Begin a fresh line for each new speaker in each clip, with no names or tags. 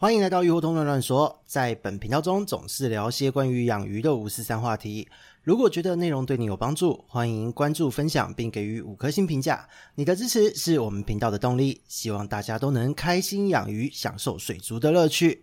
欢迎来到鱼活通乱乱说，在本频道中总是聊些关于养鱼的五四三话题。如果觉得内容对你有帮助，欢迎关注、分享并给予五颗星评价。你的支持是我们频道的动力。希望大家都能开心养鱼，享受水族的乐趣。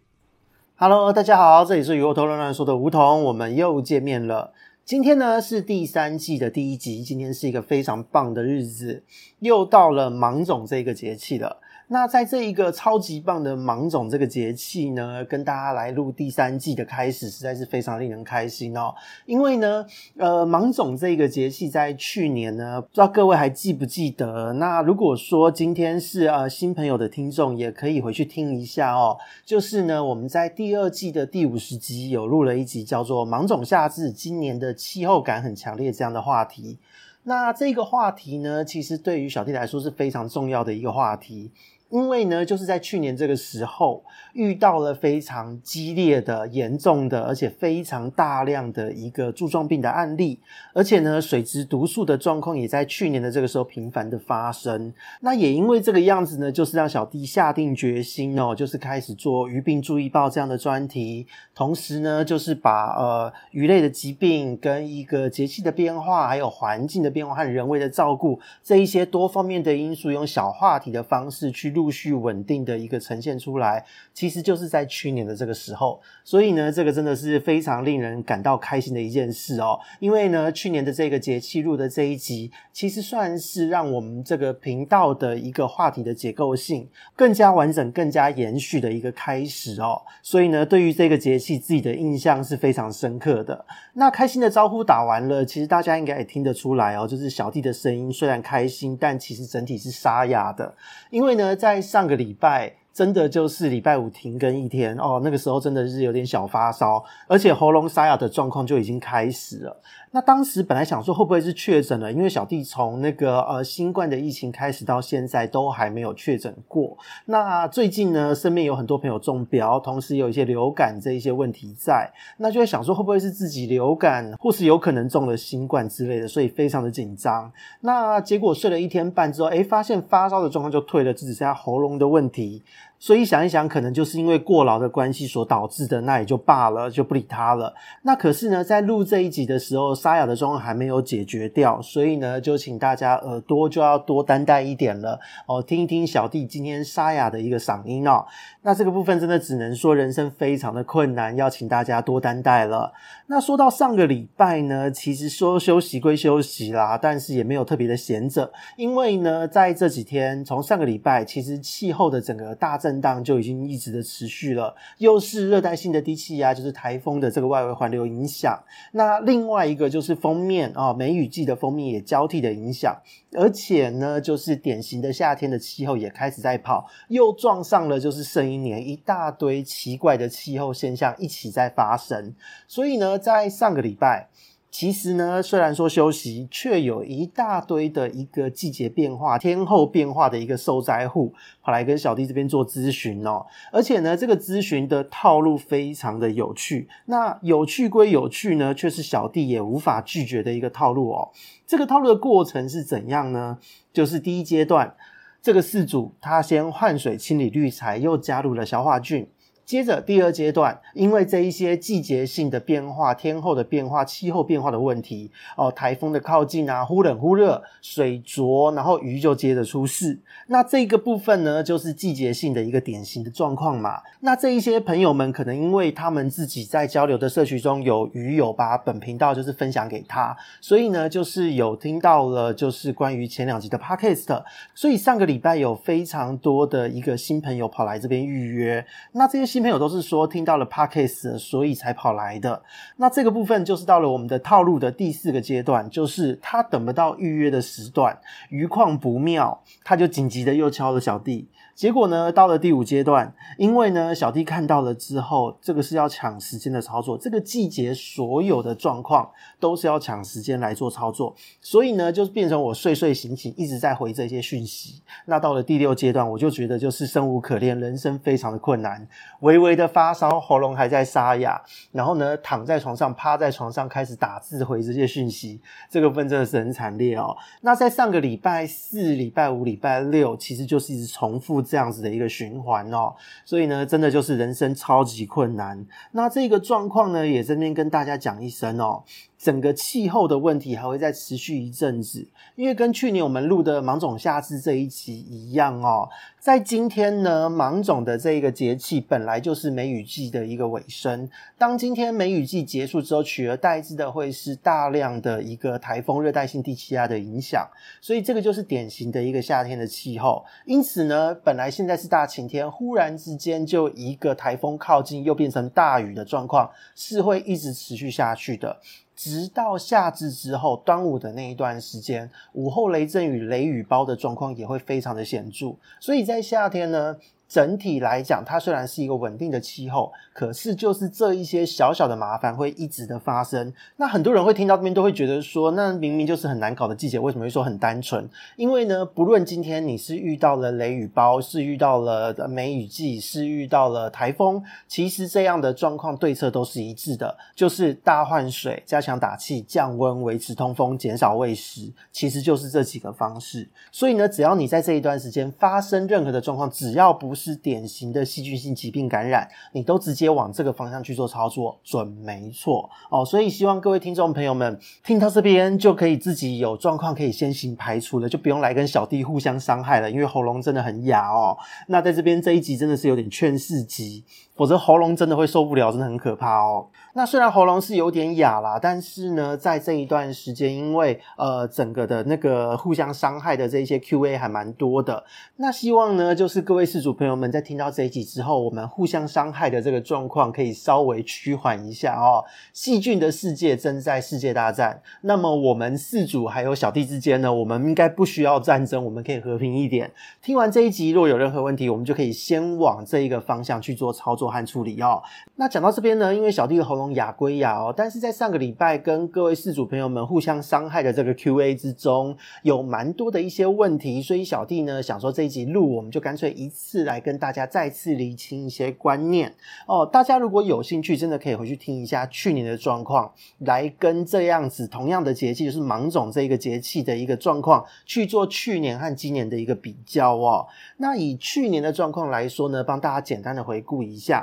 Hello，大家好，这里是鱼活通乱乱说的梧桐，我们又见面了。今天呢是第三季的第一集，今天是一个非常棒的日子，又到了芒种这个节气了。那在这一个超级棒的芒种这个节气呢，跟大家来录第三季的开始，实在是非常令人开心哦。因为呢，呃，芒种这个节气在去年呢，不知道各位还记不记得？那如果说今天是呃新朋友的听众，也可以回去听一下哦。就是呢，我们在第二季的第五十集有录了一集叫做“芒种夏至”，今年的气候感很强烈这样的话题。那这个话题呢，其实对于小弟来说是非常重要的一个话题。因为呢，就是在去年这个时候遇到了非常激烈的、严重的，而且非常大量的一个柱状病的案例，而且呢，水质毒素的状况也在去年的这个时候频繁的发生。那也因为这个样子呢，就是让小弟下定决心哦，就是开始做鱼病注意报这样的专题，同时呢，就是把呃鱼类的疾病跟一个节气的变化，还有环境的变化和人为的照顾这一些多方面的因素，用小话题的方式去。陆续稳定的一个呈现出来，其实就是在去年的这个时候，所以呢，这个真的是非常令人感到开心的一件事哦。因为呢，去年的这个节气录的这一集，其实算是让我们这个频道的一个话题的结构性更加完整、更加延续的一个开始哦。所以呢，对于这个节气自己的印象是非常深刻的。那开心的招呼打完了，其实大家应该也听得出来哦，就是小弟的声音虽然开心，但其实整体是沙哑的，因为呢。在上个礼拜。真的就是礼拜五停更一天哦，那个时候真的是有点小发烧，而且喉咙沙哑的状况就已经开始了。那当时本来想说会不会是确诊了，因为小弟从那个呃新冠的疫情开始到现在都还没有确诊过。那最近呢，身边有很多朋友中标，同时有一些流感这一些问题在，那就会想说会不会是自己流感，或是有可能中了新冠之类的，所以非常的紧张。那结果睡了一天半之后，诶，发现发烧的状况就退了，只剩下喉咙的问题。所以想一想，可能就是因为过劳的关系所导致的，那也就罢了，就不理他了。那可是呢，在录这一集的时候，沙哑的状况还没有解决掉，所以呢，就请大家耳朵就要多担待一点了哦，听一听小弟今天沙哑的一个嗓音哦。那这个部分真的只能说人生非常的困难，要请大家多担待了。那说到上个礼拜呢，其实说休息归休息啦，但是也没有特别的闲着，因为呢，在这几天，从上个礼拜，其实气候的整个大震荡就已经一直的持续了，又是热带性的低气压，就是台风的这个外围环流影响。那另外一个就是锋面啊，梅雨季的锋面也交替的影响，而且呢，就是典型的夏天的气候也开始在跑，又撞上了就是圣婴年，一大堆奇怪的气候现象一起在发生。所以呢，在上个礼拜。其实呢，虽然说休息，却有一大堆的一个季节变化、天候变化的一个受灾户跑来跟小弟这边做咨询哦。而且呢，这个咨询的套路非常的有趣。那有趣归有趣呢，却是小弟也无法拒绝的一个套路哦。这个套路的过程是怎样呢？就是第一阶段，这个事主他先换水清理滤材，又加入了消化菌。接着第二阶段，因为这一些季节性的变化、天候的变化、气候变化的问题，哦，台风的靠近啊，忽冷忽热，水浊，然后鱼就接着出事。那这个部分呢，就是季节性的一个典型的状况嘛。那这一些朋友们可能因为他们自己在交流的社区中有鱼友把本频道就是分享给他，所以呢，就是有听到了就是关于前两集的 podcast。所以上个礼拜有非常多的一个新朋友跑来这边预约，那这些。新朋友都是说听到了 Podcast，所以才跑来的。那这个部分就是到了我们的套路的第四个阶段，就是他等不到预约的时段，余况不妙，他就紧急的又敲了小弟。结果呢，到了第五阶段，因为呢，小弟看到了之后，这个是要抢时间的操作，这个季节所有的状况都是要抢时间来做操作，所以呢，就变成我睡睡醒醒一直在回这些讯息。那到了第六阶段，我就觉得就是生无可恋，人生非常的困难，微微的发烧，喉咙还在沙哑，然后呢，躺在床上，趴在床上开始打字回这些讯息，这个分真的是很惨烈哦。那在上个礼拜四、礼拜五、礼拜六，其实就是一直重复。这样子的一个循环哦。所以呢，真的就是人生超级困难。那这个状况呢，也顺便跟大家讲一声哦。整个气候的问题还会再持续一阵子，因为跟去年我们录的芒种夏至这一集一样哦，在今天呢，芒种的这个节气本来就是梅雨季的一个尾声。当今天梅雨季结束之后，取而代之的会是大量的一个台风、热带性低气压的影响，所以这个就是典型的一个夏天的气候。因此呢，本来现在是大晴天，忽然之间就一个台风靠近，又变成大雨的状况，是会一直持续下去的。直到夏至之后，端午的那一段时间，午后雷阵雨、雷雨包的状况也会非常的显著。所以在夏天呢，整体来讲，它虽然是一个稳定的气候，可是就是这一些小小的麻烦会一直的发生。那很多人会听到这边都会觉得说，那明明就是很难搞的季节，为什么会说很单纯？因为呢，不论今天你是遇到了雷雨包，是遇到了梅雨季，是遇到了台风，其实这样的状况对策都是一致的，就是大换水、加强打气、降温、维持通风、减少喂食，其实就是这几个方式。所以呢，只要你在这一段时间发生任何的状况，只要不是典型的细菌性疾病感染，你都直接往这个方向去做操作，准没错哦。所以希望各位听众朋友们听到这边就可以自己有状况可以先行排除了，就不用来跟小弟互相伤害了，因为喉咙真的很哑哦。那在这边这一集真的是有点劝世集。否则喉咙真的会受不了，真的很可怕哦。那虽然喉咙是有点哑啦，但是呢，在这一段时间，因为呃整个的那个互相伤害的这一些 QA 还蛮多的。那希望呢，就是各位事主朋友们在听到这一集之后，我们互相伤害的这个状况可以稍微趋缓一下哦。细菌的世界正在世界大战，那么我们饲主还有小弟之间呢，我们应该不需要战争，我们可以和平一点。听完这一集，若有任何问题，我们就可以先往这一个方向去做操作。和处理哦。那讲到这边呢，因为小弟的喉咙哑归哑哦，但是在上个礼拜跟各位饲主朋友们互相伤害的这个 QA 之中，有蛮多的一些问题，所以小弟呢想说这一集录，我们就干脆一次来跟大家再次厘清一些观念哦。大家如果有兴趣，真的可以回去听一下去年的状况，来跟这样子同样的节气，就是芒种这一个节气的一个状况去做去年和今年的一个比较哦。那以去年的状况来说呢，帮大家简单的回顾一下。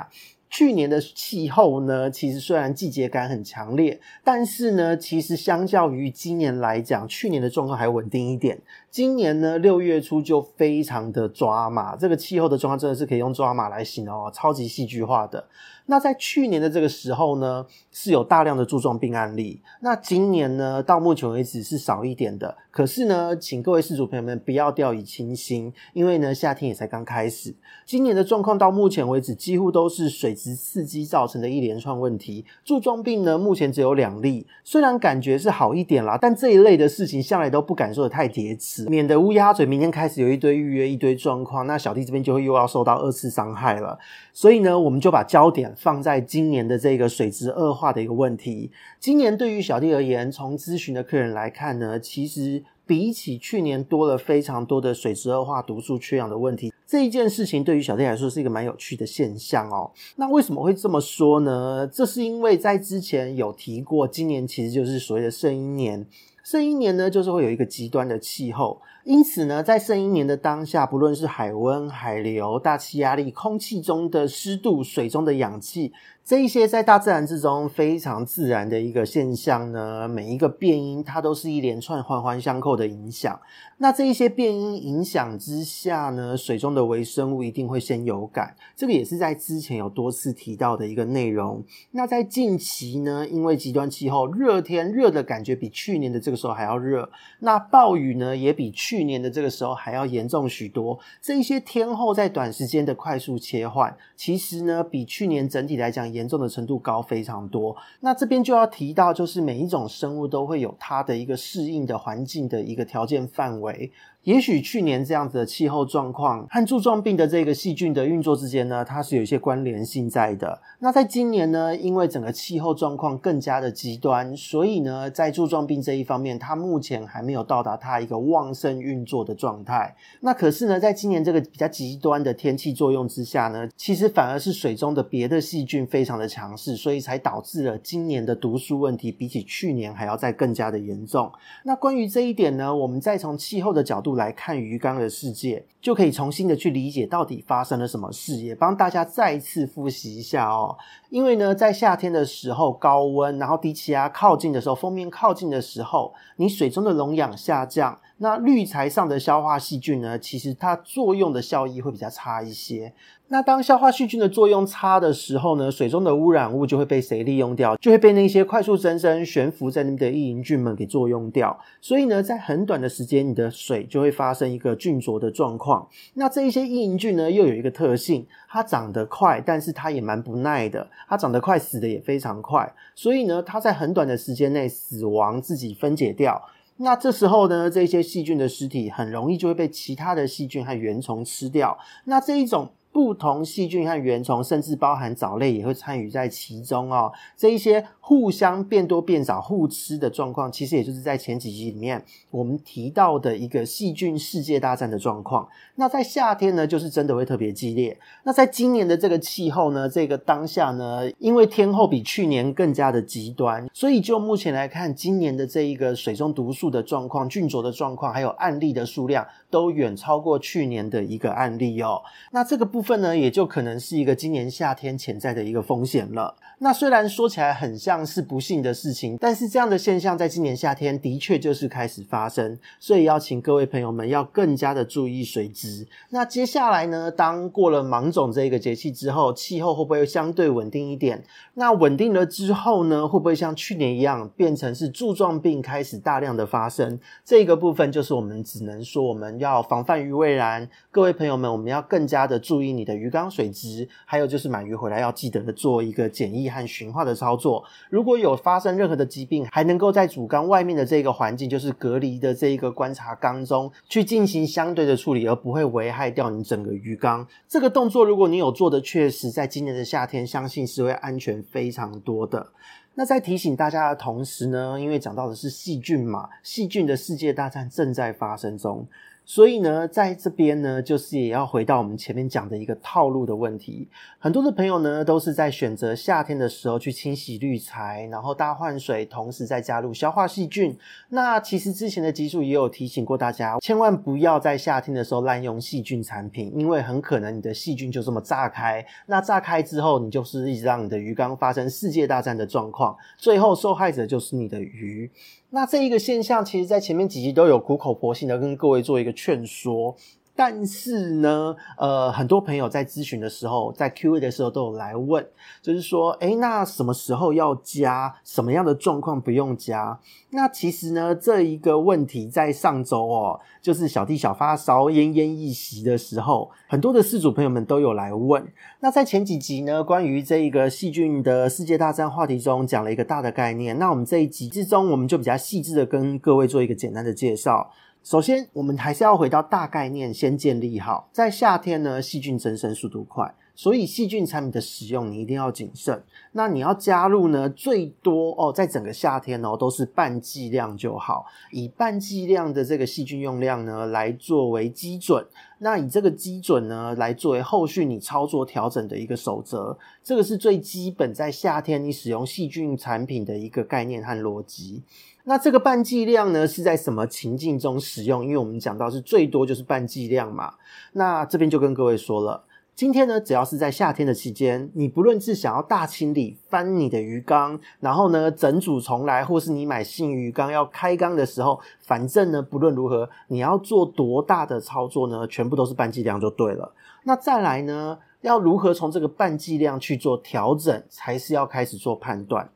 去年的气候呢，其实虽然季节感很强烈，但是呢，其实相较于今年来讲，去年的状况还稳定一点。今年呢，六月初就非常的抓马，这个气候的状况真的是可以用抓马来形容哦，超级戏剧化的。那在去年的这个时候呢，是有大量的柱状病案例。那今年呢，到目前为止是少一点的。可是呢，请各位事主朋友们不要掉以轻心，因为呢，夏天也才刚开始。今年的状况到目前为止，几乎都是水质刺激造成的一连串问题。柱状病呢，目前只有两例，虽然感觉是好一点啦，但这一类的事情向来都不敢说的太铁齿，免得乌鸦嘴明天开始有一堆预约、一堆状况，那小弟这边就会又要受到二次伤害了。所以呢，我们就把焦点。放在今年的这个水质恶化的一个问题，今年对于小弟而言，从咨询的客人来看呢，其实比起去年多了非常多的水质恶化、毒素缺氧的问题。这一件事情对于小弟来说是一个蛮有趣的现象哦。那为什么会这么说呢？这是因为在之前有提过，今年其实就是所谓的圣婴年。圣婴年呢，就是会有一个极端的气候。因此呢，在圣婴年的当下，不论是海温、海流、大气压力、空气中的湿度、水中的氧气。这一些在大自然之中非常自然的一个现象呢，每一个变因它都是一连串环环相扣的影响。那这一些变因影响之下呢，水中的微生物一定会先有感。这个也是在之前有多次提到的一个内容。那在近期呢，因为极端气候，热天热的感觉比去年的这个时候还要热，那暴雨呢也比去去年的这个时候还要严重许多。这一些天后在短时间的快速切换，其实呢比去年整体来讲。严重的程度高非常多，那这边就要提到，就是每一种生物都会有它的一个适应的环境的一个条件范围。也许去年这样子的气候状况和柱状病的这个细菌的运作之间呢，它是有一些关联性在的。那在今年呢，因为整个气候状况更加的极端，所以呢，在柱状病这一方面，它目前还没有到达它一个旺盛运作的状态。那可是呢，在今年这个比较极端的天气作用之下呢，其实反而是水中的别的细菌非常的强势，所以才导致了今年的毒素问题比起去年还要再更加的严重。那关于这一点呢，我们再从气候的角度。来看鱼缸的世界，就可以重新的去理解到底发生了什么事，也帮大家再一次复习一下哦。因为呢，在夏天的时候，高温，然后低气压靠近的时候，封面靠近的时候，你水中的溶氧下降，那滤材上的消化细菌呢，其实它作用的效益会比较差一些。那当消化细菌的作用差的时候呢，水中的污染物就会被谁利用掉？就会被那些快速增生、悬浮在那边的异营菌们给作用掉。所以呢，在很短的时间，你的水就会发生一个菌浊的状况。那这一些异营菌呢，又有一个特性，它长得快，但是它也蛮不耐的。它长得快，死的也非常快。所以呢，它在很短的时间内死亡，自己分解掉。那这时候呢，这些细菌的尸体很容易就会被其他的细菌和原虫吃掉。那这一种。不同细菌和原虫，甚至包含藻类也会参与在其中哦。这一些互相变多变少、互吃的状况，其实也就是在前几集里面我们提到的一个细菌世界大战的状况。那在夏天呢，就是真的会特别激烈。那在今年的这个气候呢，这个当下呢，因为天候比去年更加的极端，所以就目前来看，今年的这一个水中毒素的状况、菌浊的状况，还有案例的数量，都远超过去年的一个案例哦。那这个部分呢，也就可能是一个今年夏天潜在的一个风险了。那虽然说起来很像是不幸的事情，但是这样的现象在今年夏天的确就是开始发生，所以邀请各位朋友们要更加的注意水质。那接下来呢，当过了芒种这个节气之后，气候会不会相对稳定一点？那稳定了之后呢，会不会像去年一样变成是柱状病开始大量的发生？这个部分就是我们只能说我们要防范于未然。各位朋友们，我们要更加的注意你的鱼缸水质，还有就是买鱼回来要记得的做一个检疫和循化的操作。如果有发生任何的疾病，还能够在主缸外面的这个环境，就是隔离的这一个观察缸中去进行相对的处理，而不会危害掉你整个鱼缸。这个动作，如果你有做的，确实在今年的夏天，相信是会安全非常多的。那在提醒大家的同时呢，因为讲到的是细菌嘛，细菌的世界大战正在发生中。所以呢，在这边呢，就是也要回到我们前面讲的一个套路的问题。很多的朋友呢，都是在选择夏天的时候去清洗滤材，然后大换水，同时再加入消化细菌。那其实之前的集数也有提醒过大家，千万不要在夏天的时候滥用细菌产品，因为很可能你的细菌就这么炸开。那炸开之后，你就是一直让你的鱼缸发生世界大战的状况，最后受害者就是你的鱼。那这一个现象，其实在前面几集都有苦口婆心的跟各位做一个劝说。但是呢，呃，很多朋友在咨询的时候，在 Q&A 的时候都有来问，就是说，诶，那什么时候要加？什么样的状况不用加？那其实呢，这一个问题在上周哦，就是小弟小发烧奄奄一息的时候，很多的事主朋友们都有来问。那在前几集呢，关于这一个细菌的世界大战话题中，讲了一个大的概念。那我们这一集之中，我们就比较细致的跟各位做一个简单的介绍。首先，我们还是要回到大概念，先建立好。在夏天呢，细菌增生速度快，所以细菌产品的使用你一定要谨慎。那你要加入呢，最多哦，在整个夏天哦，都是半剂量就好，以半剂量的这个细菌用量呢，来作为基准。那以这个基准呢，来作为后续你操作调整的一个守则。这个是最基本在夏天你使用细菌产品的一个概念和逻辑。那这个半剂量呢，是在什么情境中使用？因为我们讲到是最多就是半剂量嘛。那这边就跟各位说了，今天呢，只要是在夏天的期间，你不论是想要大清理翻你的鱼缸，然后呢整组重来，或是你买新鱼缸要开缸的时候，反正呢不论如何，你要做多大的操作呢，全部都是半剂量就对了。那再来呢，要如何从这个半剂量去做调整，才是要开始做判断。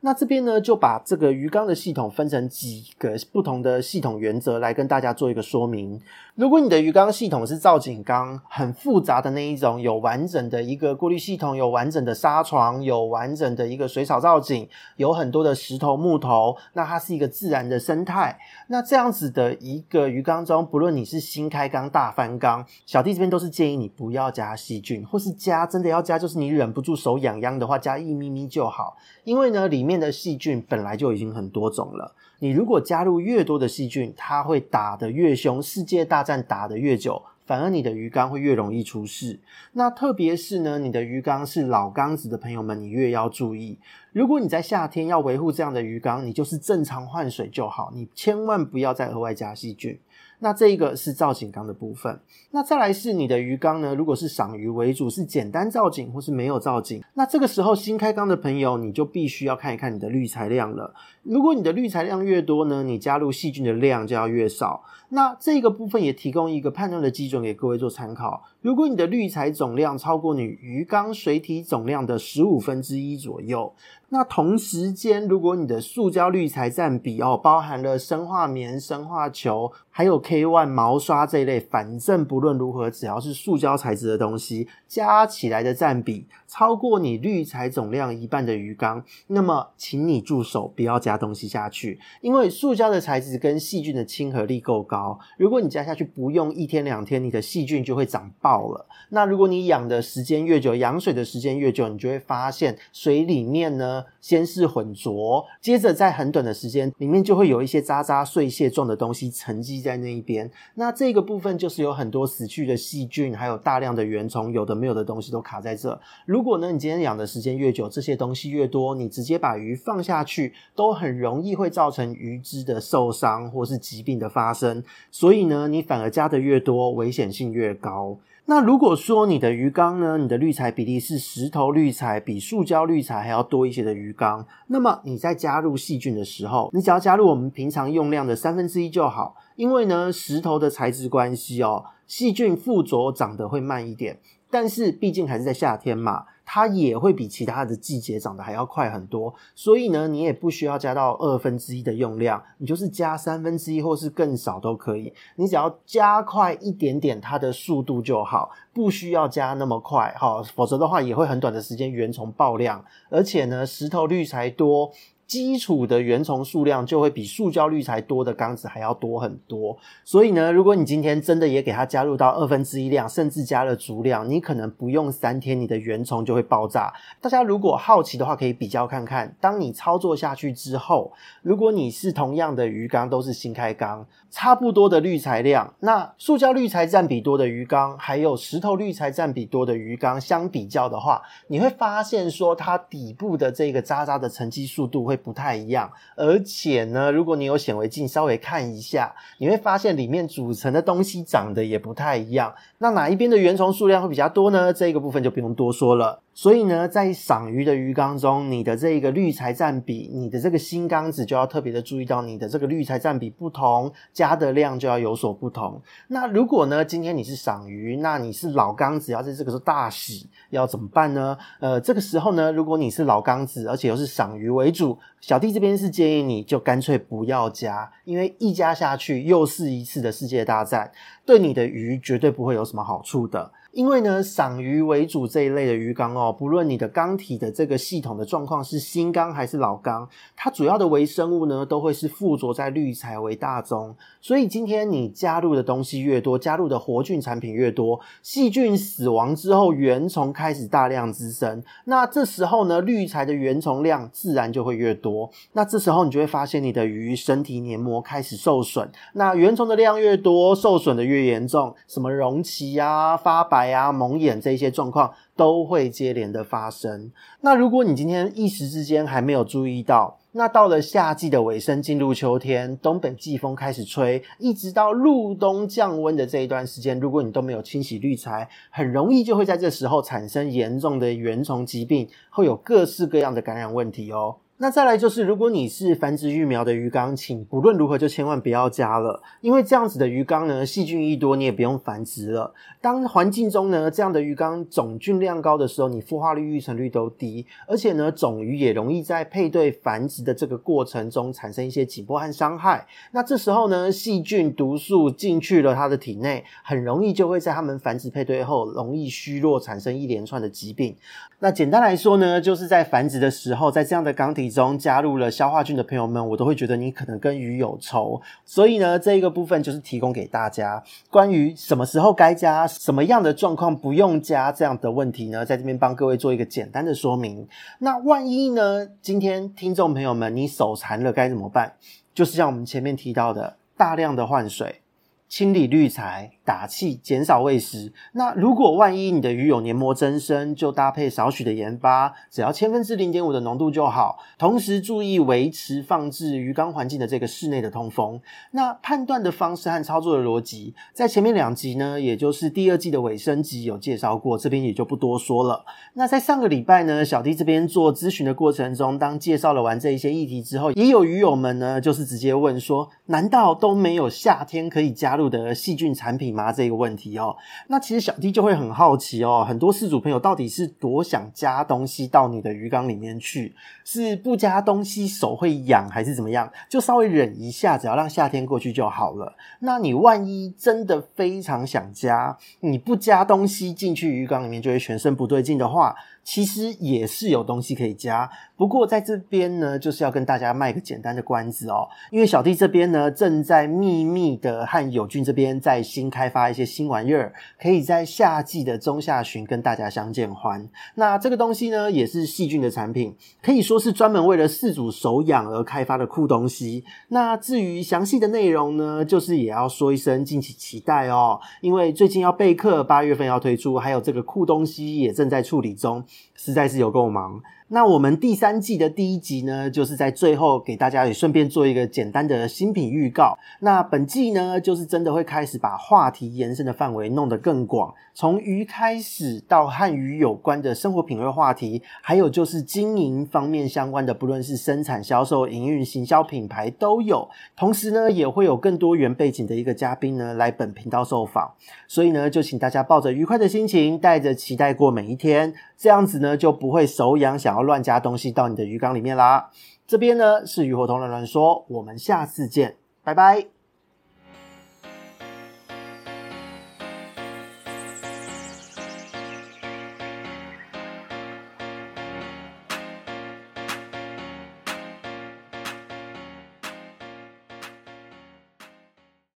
那这边呢，就把这个鱼缸的系统分成几个不同的系统原则来跟大家做一个说明。如果你的鱼缸系统是造景缸，很复杂的那一种，有完整的一个过滤系统，有完整的纱床，有完整的一个水草造景，有很多的石头木头，那它是一个自然的生态。那这样子的一个鱼缸中，不论你是新开缸、大翻缸，小弟这边都是建议你不要加细菌，或是加真的要加，就是你忍不住手痒痒的话，加一咪咪就好。因为呢，里面的细菌本来就已经很多种了。你如果加入越多的细菌，它会打得越凶，世界大战打得越久，反而你的鱼缸会越容易出事。那特别是呢，你的鱼缸是老缸子的朋友们，你越要注意。如果你在夏天要维护这样的鱼缸，你就是正常换水就好，你千万不要再额外加细菌。那这一个是造景缸的部分。那再来是你的鱼缸呢，如果是赏鱼为主，是简单造景或是没有造景，那这个时候新开缸的朋友，你就必须要看一看你的滤材量了。如果你的滤材量越多呢，你加入细菌的量就要越少。那这个部分也提供一个判断的基准给各位做参考。如果你的滤材总量超过你鱼缸水体总量的十五分之一左右，那同时间如果你的塑胶滤材占比哦，包含了生化棉、生化球，还有 K One 毛刷这一类，反正不论如何，只要是塑胶材质的东西，加起来的占比超过你滤材总量一半的鱼缸，那么请你住手，不要加东西下去，因为塑胶的材质跟细菌的亲和力够高，如果你加下去不用一天两天，你的细菌就会长爆了。那如果你养的时间越久，养水的时间越久，你就会发现水里面呢，先是浑浊，接着在很短的时间里面就会有一些渣渣碎屑状的东西沉积在那一边。那这个部分就是有很多死去的细菌，还有大量的原虫，有的没有的东西都卡在这。如如果呢，你今天养的时间越久，这些东西越多，你直接把鱼放下去，都很容易会造成鱼只的受伤或是疾病的发生。所以呢，你反而加的越多，危险性越高。那如果说你的鱼缸呢，你的滤材比例是石头滤材比塑胶滤材还要多一些的鱼缸，那么你在加入细菌的时候，你只要加入我们平常用量的三分之一就好。因为呢，石头的材质关系哦，细菌附着长得会慢一点，但是毕竟还是在夏天嘛。它也会比其他的季节长得还要快很多，所以呢，你也不需要加到二分之一的用量，你就是加三分之一或是更少都可以，你只要加快一点点它的速度就好，不需要加那么快哈，否则的话也会很短的时间原虫爆量，而且呢，石头滤材多。基础的原虫数量就会比塑胶滤材多的缸子还要多很多，所以呢，如果你今天真的也给它加入到二分之一量，甚至加了足量，你可能不用三天，你的原虫就会爆炸。大家如果好奇的话，可以比较看看，当你操作下去之后，如果你是同样的鱼缸，都是新开缸，差不多的滤材量，那塑胶滤材占比多的鱼缸，还有石头滤材占比多的鱼缸相比较的话，你会发现说它底部的这个渣渣的沉积速度会不太一样，而且呢，如果你有显微镜稍微看一下，你会发现里面组成的东西长得也不太一样。那哪一边的原虫数量会比较多呢？这个部分就不用多说了。所以呢，在赏鱼的鱼缸中，你的这个滤材占比，你的这个新缸子就要特别的注意到你的这个滤材占比不同，加的量就要有所不同。那如果呢，今天你是赏鱼，那你是老缸子，要在这个时候大洗，要怎么办呢？呃，这个时候呢，如果你是老缸子，而且又是赏鱼为主，小弟这边是建议你就干脆不要加，因为一加下去又是一次的世界大战，对你的鱼绝对不会有什么好处的。因为呢，赏鱼为主这一类的鱼缸哦，不论你的缸体的这个系统的状况是新缸还是老缸，它主要的微生物呢，都会是附着在滤材为大宗。所以今天你加入的东西越多，加入的活菌产品越多，细菌死亡之后，原虫开始大量滋生。那这时候呢，滤材的原虫量自然就会越多。那这时候你就会发现你的鱼身体黏膜开始受损。那原虫的量越多，受损的越严重，什么溶鳍啊、发白。白啊，蒙眼这些状况都会接连的发生。那如果你今天一时之间还没有注意到，那到了夏季的尾声，进入秋天，东北季风开始吹，一直到入冬降温的这一段时间，如果你都没有清洗滤材，很容易就会在这时候产生严重的原虫疾病，会有各式各样的感染问题哦。那再来就是，如果你是繁殖育苗的鱼缸，请不论如何就千万不要加了，因为这样子的鱼缸呢，细菌一多，你也不用繁殖了。当环境中呢，这样的鱼缸总菌量高的时候，你孵化率、育成率都低，而且呢，种鱼也容易在配对繁殖的这个过程中产生一些紧迫和伤害。那这时候呢，细菌毒素进去了它的体内，很容易就会在它们繁殖配对后容易虚弱，产生一连串的疾病。那简单来说呢，就是在繁殖的时候，在这样的缸体中加入了消化菌的朋友们，我都会觉得你可能跟鱼有仇。所以呢，这一个部分就是提供给大家关于什么时候该加、什么样的状况不用加这样的问题呢，在这边帮各位做一个简单的说明。那万一呢，今天听众朋友们你手残了该怎么办？就是像我们前面提到的，大量的换水、清理滤材。打气，减少喂食。那如果万一你的鱼有黏膜增生，就搭配少许的盐巴，只要千分之零点五的浓度就好。同时注意维持放置鱼缸环境的这个室内的通风。那判断的方式和操作的逻辑，在前面两集呢，也就是第二季的尾声集有介绍过，这边也就不多说了。那在上个礼拜呢，小弟这边做咨询的过程中，当介绍了完这一些议题之后，也有鱼友们呢，就是直接问说，难道都没有夏天可以加入的细菌产品拿？这个问题哦，那其实小弟就会很好奇哦，很多事主朋友到底是多想加东西到你的鱼缸里面去，是不加东西手会痒还是怎么样？就稍微忍一下，只要让夏天过去就好了。那你万一真的非常想加，你不加东西进去鱼缸里面就会全身不对劲的话，其实也是有东西可以加。不过在这边呢，就是要跟大家卖个简单的关子哦，因为小弟这边呢正在秘密的和友俊这边在新开发一些新玩意儿，可以在夏季的中下旬跟大家相见欢。那这个东西呢也是细菌的产品，可以说是专门为了饲主手痒而开发的酷东西。那至于详细的内容呢，就是也要说一声敬请期待哦，因为最近要备课，八月份要推出，还有这个酷东西也正在处理中，实在是有够忙。那我们第三季的第一集呢，就是在最后给大家也顺便做一个简单的新品预告。那本季呢，就是真的会开始把话题延伸的范围弄得更广，从鱼开始到和鱼有关的生活品味话题，还有就是经营方面相关的，不论是生产、销售、营运、行销、品牌都有。同时呢，也会有更多元背景的一个嘉宾呢来本频道受访。所以呢，就请大家抱着愉快的心情，带着期待过每一天，这样子呢就不会手痒想。乱加东西到你的鱼缸里面啦！这边呢是鱼活通乱乱说，我们下次见，拜拜。